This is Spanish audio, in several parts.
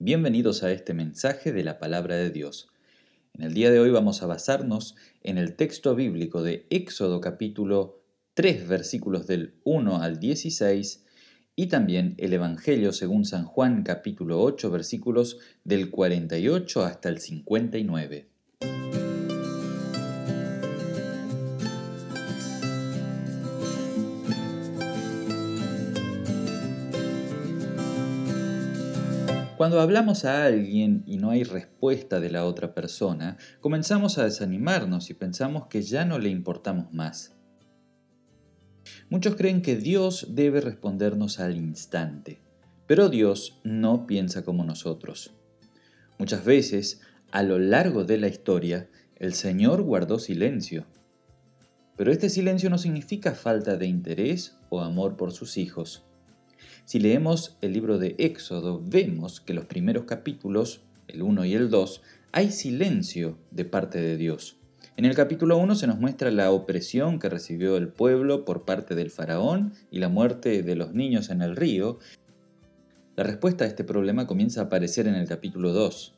Bienvenidos a este mensaje de la palabra de Dios. En el día de hoy vamos a basarnos en el texto bíblico de Éxodo capítulo 3 versículos del 1 al 16 y también el Evangelio según San Juan capítulo 8 versículos del 48 hasta el 59. Cuando hablamos a alguien y no hay respuesta de la otra persona, comenzamos a desanimarnos y pensamos que ya no le importamos más. Muchos creen que Dios debe respondernos al instante, pero Dios no piensa como nosotros. Muchas veces, a lo largo de la historia, el Señor guardó silencio. Pero este silencio no significa falta de interés o amor por sus hijos. Si leemos el libro de Éxodo, vemos que los primeros capítulos, el 1 y el 2, hay silencio de parte de Dios. En el capítulo 1 se nos muestra la opresión que recibió el pueblo por parte del faraón y la muerte de los niños en el río. La respuesta a este problema comienza a aparecer en el capítulo 2.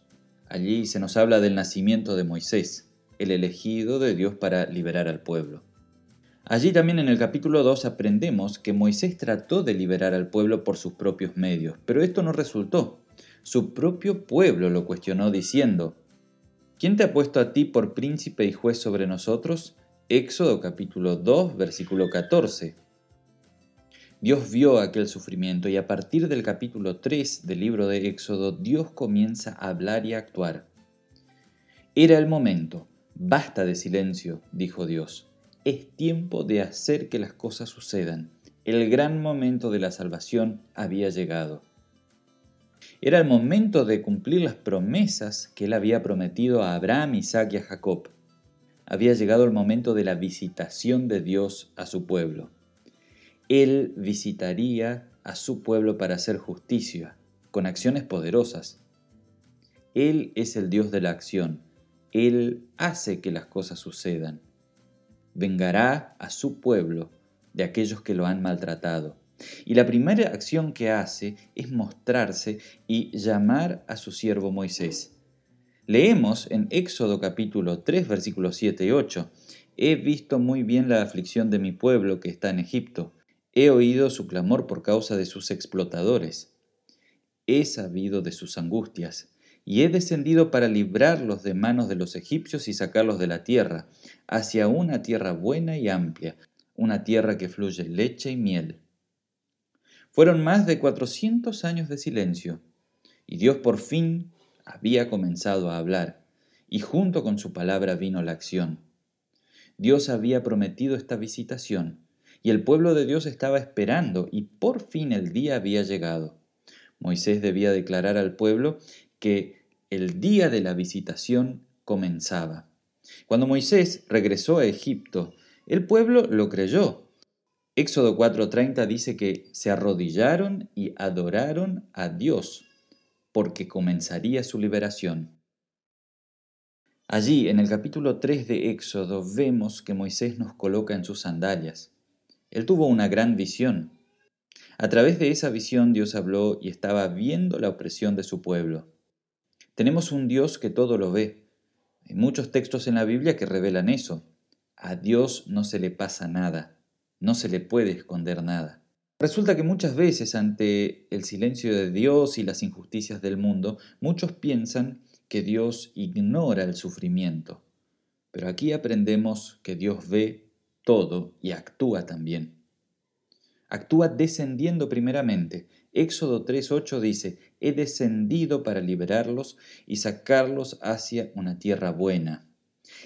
Allí se nos habla del nacimiento de Moisés, el elegido de Dios para liberar al pueblo. Allí también en el capítulo 2 aprendemos que Moisés trató de liberar al pueblo por sus propios medios, pero esto no resultó. Su propio pueblo lo cuestionó diciendo, ¿Quién te ha puesto a ti por príncipe y juez sobre nosotros? Éxodo capítulo 2 versículo 14. Dios vio aquel sufrimiento y a partir del capítulo 3 del libro de Éxodo Dios comienza a hablar y a actuar. Era el momento, basta de silencio, dijo Dios es tiempo de hacer que las cosas sucedan. El gran momento de la salvación había llegado. Era el momento de cumplir las promesas que él había prometido a Abraham, Isaac y a Jacob. Había llegado el momento de la visitación de Dios a su pueblo. Él visitaría a su pueblo para hacer justicia, con acciones poderosas. Él es el Dios de la acción. Él hace que las cosas sucedan vengará a su pueblo de aquellos que lo han maltratado. Y la primera acción que hace es mostrarse y llamar a su siervo Moisés. Leemos en Éxodo capítulo 3 versículos 7 y 8. He visto muy bien la aflicción de mi pueblo que está en Egipto. He oído su clamor por causa de sus explotadores. He sabido de sus angustias y he descendido para librarlos de manos de los egipcios y sacarlos de la tierra, hacia una tierra buena y amplia, una tierra que fluye leche y miel. Fueron más de cuatrocientos años de silencio, y Dios por fin había comenzado a hablar, y junto con su palabra vino la acción. Dios había prometido esta visitación, y el pueblo de Dios estaba esperando, y por fin el día había llegado. Moisés debía declarar al pueblo que el día de la visitación comenzaba. Cuando Moisés regresó a Egipto, el pueblo lo creyó. Éxodo 4:30 dice que se arrodillaron y adoraron a Dios, porque comenzaría su liberación. Allí, en el capítulo 3 de Éxodo, vemos que Moisés nos coloca en sus sandalias. Él tuvo una gran visión. A través de esa visión Dios habló y estaba viendo la opresión de su pueblo. Tenemos un Dios que todo lo ve. Hay muchos textos en la Biblia que revelan eso. A Dios no se le pasa nada, no se le puede esconder nada. Resulta que muchas veces ante el silencio de Dios y las injusticias del mundo, muchos piensan que Dios ignora el sufrimiento. Pero aquí aprendemos que Dios ve todo y actúa también. Actúa descendiendo primeramente Éxodo 3.8 dice, he descendido para liberarlos y sacarlos hacia una tierra buena.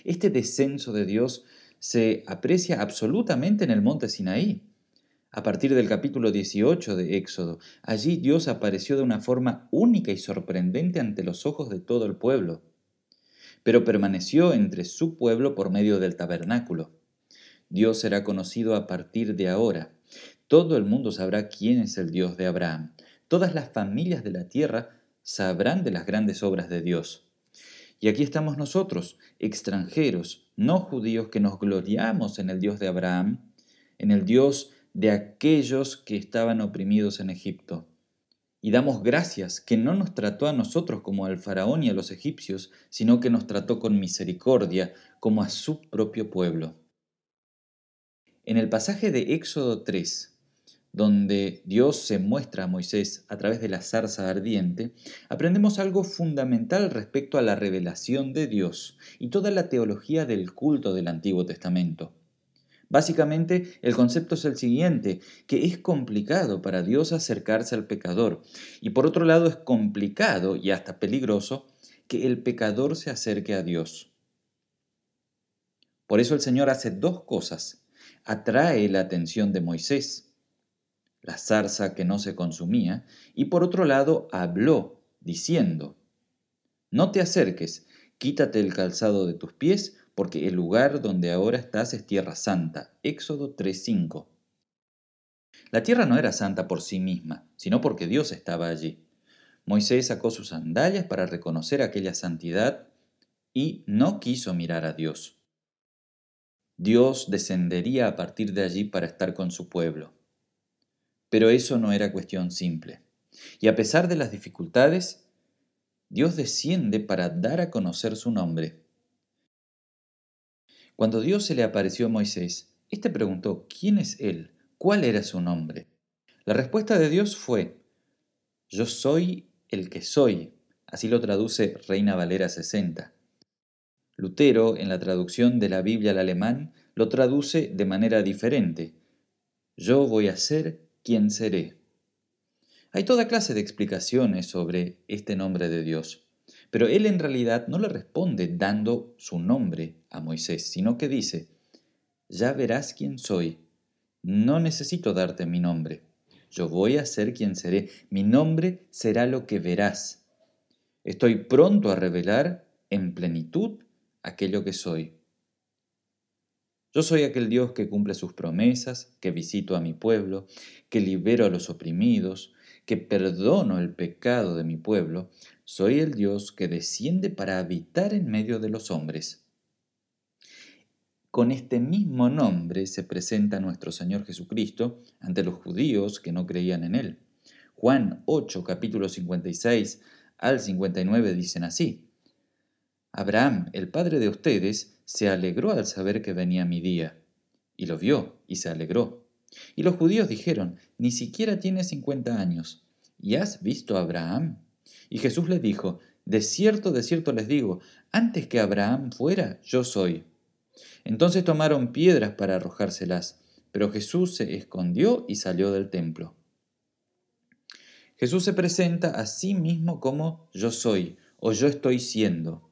Este descenso de Dios se aprecia absolutamente en el monte Sinaí. A partir del capítulo 18 de Éxodo, allí Dios apareció de una forma única y sorprendente ante los ojos de todo el pueblo, pero permaneció entre su pueblo por medio del tabernáculo. Dios será conocido a partir de ahora. Todo el mundo sabrá quién es el Dios de Abraham. Todas las familias de la tierra sabrán de las grandes obras de Dios. Y aquí estamos nosotros, extranjeros, no judíos, que nos gloriamos en el Dios de Abraham, en el Dios de aquellos que estaban oprimidos en Egipto. Y damos gracias que no nos trató a nosotros como al faraón y a los egipcios, sino que nos trató con misericordia como a su propio pueblo. En el pasaje de Éxodo 3, donde Dios se muestra a Moisés a través de la zarza ardiente, aprendemos algo fundamental respecto a la revelación de Dios y toda la teología del culto del Antiguo Testamento. Básicamente, el concepto es el siguiente, que es complicado para Dios acercarse al pecador, y por otro lado es complicado y hasta peligroso que el pecador se acerque a Dios. Por eso el Señor hace dos cosas. Atrae la atención de Moisés, la zarza que no se consumía, y por otro lado habló, diciendo, No te acerques, quítate el calzado de tus pies, porque el lugar donde ahora estás es tierra santa. Éxodo 3.5. La tierra no era santa por sí misma, sino porque Dios estaba allí. Moisés sacó sus sandalias para reconocer aquella santidad y no quiso mirar a Dios. Dios descendería a partir de allí para estar con su pueblo. Pero eso no era cuestión simple. Y a pesar de las dificultades, Dios desciende para dar a conocer su nombre. Cuando Dios se le apareció a Moisés, éste preguntó, ¿quién es él? ¿Cuál era su nombre? La respuesta de Dios fue, yo soy el que soy. Así lo traduce Reina Valera 60. Lutero, en la traducción de la Biblia al alemán, lo traduce de manera diferente. Yo voy a ser quien seré. Hay toda clase de explicaciones sobre este nombre de Dios. Pero él en realidad no le responde dando su nombre a Moisés, sino que dice, ya verás quién soy, no necesito darte mi nombre, yo voy a ser quien seré, mi nombre será lo que verás. Estoy pronto a revelar en plenitud aquello que soy. Yo soy aquel Dios que cumple sus promesas, que visito a mi pueblo, que libero a los oprimidos, que perdono el pecado de mi pueblo, soy el Dios que desciende para habitar en medio de los hombres. Con este mismo nombre se presenta nuestro Señor Jesucristo ante los judíos que no creían en Él. Juan 8, capítulo 56 al 59 dicen así. Abraham, el padre de ustedes, se alegró al saber que venía mi día, y lo vio y se alegró. Y los judíos dijeron, ni siquiera tiene cincuenta años, ¿y has visto a Abraham? Y Jesús les dijo, De cierto, de cierto les digo, antes que Abraham fuera, yo soy. Entonces tomaron piedras para arrojárselas, pero Jesús se escondió y salió del templo. Jesús se presenta a sí mismo como yo soy o yo estoy siendo.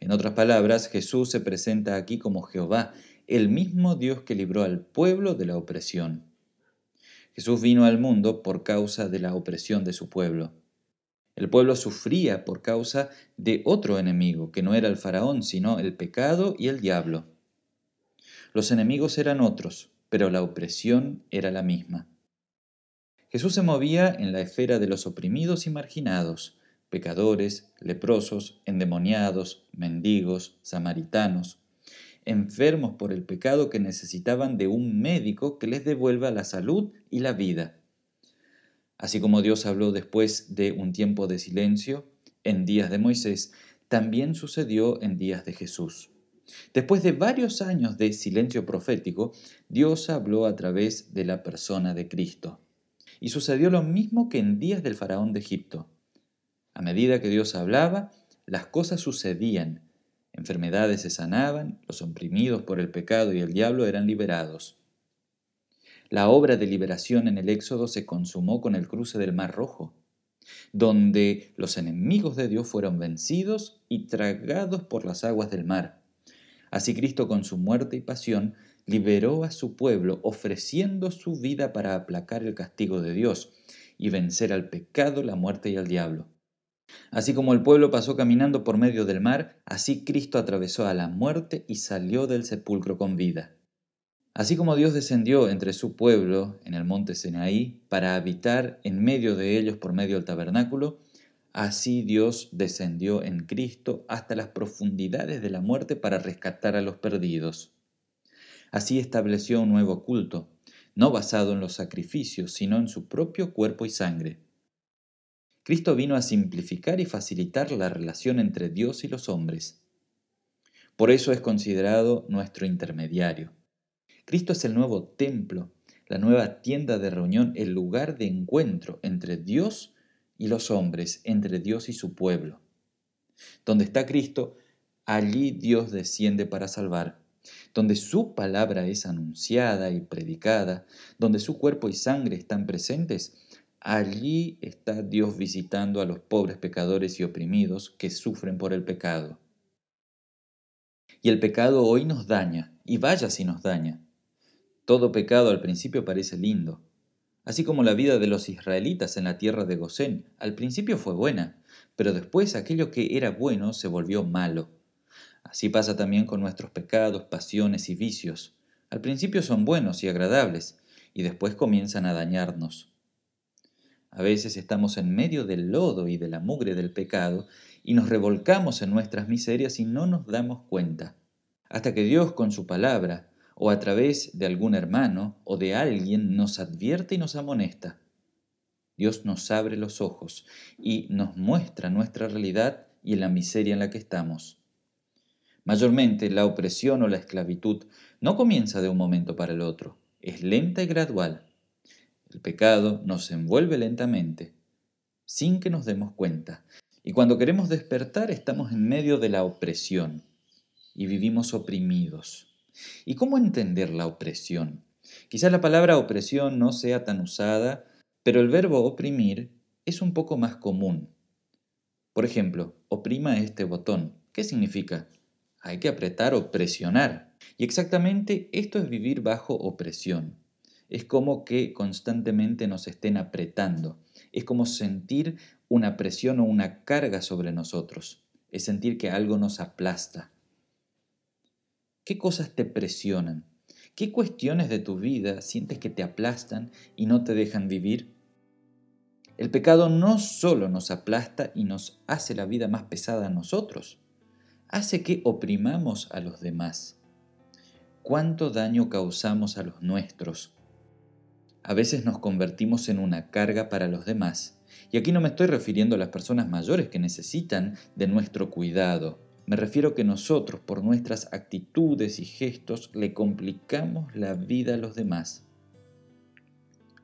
En otras palabras, Jesús se presenta aquí como Jehová, el mismo Dios que libró al pueblo de la opresión. Jesús vino al mundo por causa de la opresión de su pueblo. El pueblo sufría por causa de otro enemigo, que no era el faraón, sino el pecado y el diablo. Los enemigos eran otros, pero la opresión era la misma. Jesús se movía en la esfera de los oprimidos y marginados, pecadores, leprosos, endemoniados, mendigos, samaritanos, enfermos por el pecado que necesitaban de un médico que les devuelva la salud y la vida. Así como Dios habló después de un tiempo de silencio en días de Moisés, también sucedió en días de Jesús. Después de varios años de silencio profético, Dios habló a través de la persona de Cristo. Y sucedió lo mismo que en días del faraón de Egipto. A medida que Dios hablaba, las cosas sucedían. Enfermedades se sanaban, los oprimidos por el pecado y el diablo eran liberados. La obra de liberación en el Éxodo se consumó con el cruce del Mar Rojo, donde los enemigos de Dios fueron vencidos y tragados por las aguas del mar. Así Cristo con su muerte y pasión liberó a su pueblo, ofreciendo su vida para aplacar el castigo de Dios y vencer al pecado, la muerte y al diablo. Así como el pueblo pasó caminando por medio del mar, así Cristo atravesó a la muerte y salió del sepulcro con vida. Así como Dios descendió entre su pueblo en el monte Sinaí para habitar en medio de ellos por medio del tabernáculo, así Dios descendió en Cristo hasta las profundidades de la muerte para rescatar a los perdidos. Así estableció un nuevo culto, no basado en los sacrificios, sino en su propio cuerpo y sangre. Cristo vino a simplificar y facilitar la relación entre Dios y los hombres. Por eso es considerado nuestro intermediario. Cristo es el nuevo templo, la nueva tienda de reunión, el lugar de encuentro entre Dios y los hombres, entre Dios y su pueblo. Donde está Cristo, allí Dios desciende para salvar. Donde su palabra es anunciada y predicada, donde su cuerpo y sangre están presentes, allí está Dios visitando a los pobres pecadores y oprimidos que sufren por el pecado. Y el pecado hoy nos daña, y vaya si nos daña. Todo pecado al principio parece lindo, así como la vida de los israelitas en la tierra de Gosén. Al principio fue buena, pero después aquello que era bueno se volvió malo. Así pasa también con nuestros pecados, pasiones y vicios. Al principio son buenos y agradables, y después comienzan a dañarnos. A veces estamos en medio del lodo y de la mugre del pecado, y nos revolcamos en nuestras miserias y no nos damos cuenta, hasta que Dios con su palabra, o a través de algún hermano o de alguien, nos advierte y nos amonesta. Dios nos abre los ojos y nos muestra nuestra realidad y la miseria en la que estamos. Mayormente la opresión o la esclavitud no comienza de un momento para el otro, es lenta y gradual. El pecado nos envuelve lentamente, sin que nos demos cuenta, y cuando queremos despertar estamos en medio de la opresión y vivimos oprimidos. ¿Y cómo entender la opresión? Quizás la palabra opresión no sea tan usada, pero el verbo oprimir es un poco más común. Por ejemplo, oprima este botón. ¿Qué significa? hay que apretar o presionar. Y exactamente esto es vivir bajo opresión. Es como que constantemente nos estén apretando. Es como sentir una presión o una carga sobre nosotros. Es sentir que algo nos aplasta. ¿Qué cosas te presionan? ¿Qué cuestiones de tu vida sientes que te aplastan y no te dejan vivir? El pecado no solo nos aplasta y nos hace la vida más pesada a nosotros, hace que oprimamos a los demás. ¿Cuánto daño causamos a los nuestros? A veces nos convertimos en una carga para los demás. Y aquí no me estoy refiriendo a las personas mayores que necesitan de nuestro cuidado. Me refiero que nosotros, por nuestras actitudes y gestos, le complicamos la vida a los demás.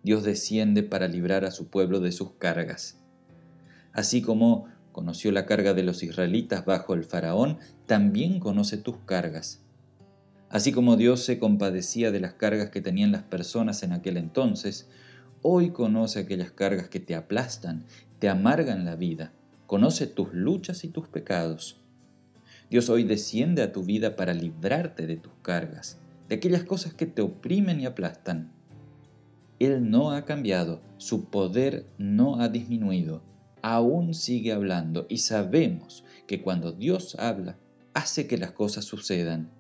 Dios desciende para librar a su pueblo de sus cargas. Así como conoció la carga de los israelitas bajo el faraón, también conoce tus cargas. Así como Dios se compadecía de las cargas que tenían las personas en aquel entonces, hoy conoce aquellas cargas que te aplastan, te amargan la vida, conoce tus luchas y tus pecados. Dios hoy desciende a tu vida para librarte de tus cargas, de aquellas cosas que te oprimen y aplastan. Él no ha cambiado, su poder no ha disminuido aún sigue hablando y sabemos que cuando Dios habla, hace que las cosas sucedan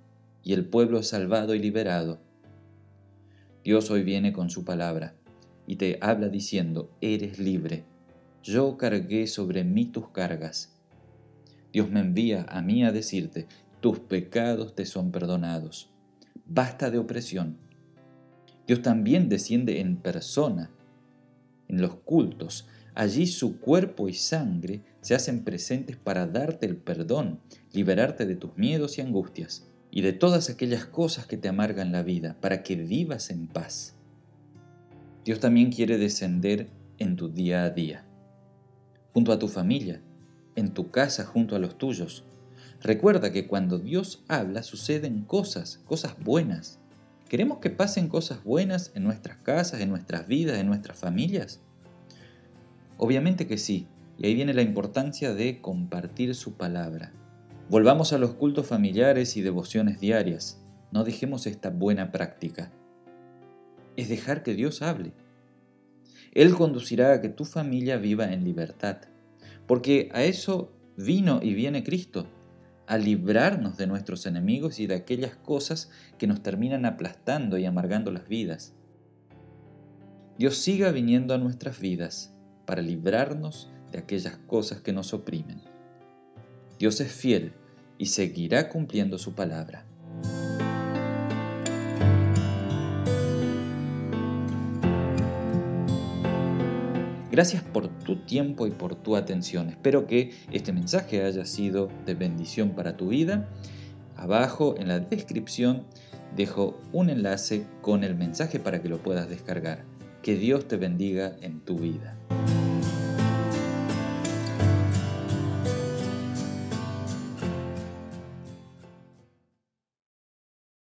y el pueblo es salvado y liberado. Dios hoy viene con su palabra y te habla diciendo, eres libre. Yo cargué sobre mí tus cargas. Dios me envía a mí a decirte, tus pecados te son perdonados. Basta de opresión. Dios también desciende en persona, en los cultos, Allí su cuerpo y sangre se hacen presentes para darte el perdón, liberarte de tus miedos y angustias, y de todas aquellas cosas que te amargan la vida, para que vivas en paz. Dios también quiere descender en tu día a día, junto a tu familia, en tu casa junto a los tuyos. Recuerda que cuando Dios habla suceden cosas, cosas buenas. ¿Queremos que pasen cosas buenas en nuestras casas, en nuestras vidas, en nuestras familias? Obviamente que sí, y ahí viene la importancia de compartir su palabra. Volvamos a los cultos familiares y devociones diarias. No dejemos esta buena práctica. Es dejar que Dios hable. Él conducirá a que tu familia viva en libertad, porque a eso vino y viene Cristo, a librarnos de nuestros enemigos y de aquellas cosas que nos terminan aplastando y amargando las vidas. Dios siga viniendo a nuestras vidas para librarnos de aquellas cosas que nos oprimen. Dios es fiel y seguirá cumpliendo su palabra. Gracias por tu tiempo y por tu atención. Espero que este mensaje haya sido de bendición para tu vida. Abajo en la descripción dejo un enlace con el mensaje para que lo puedas descargar. Que Dios te bendiga en tu vida.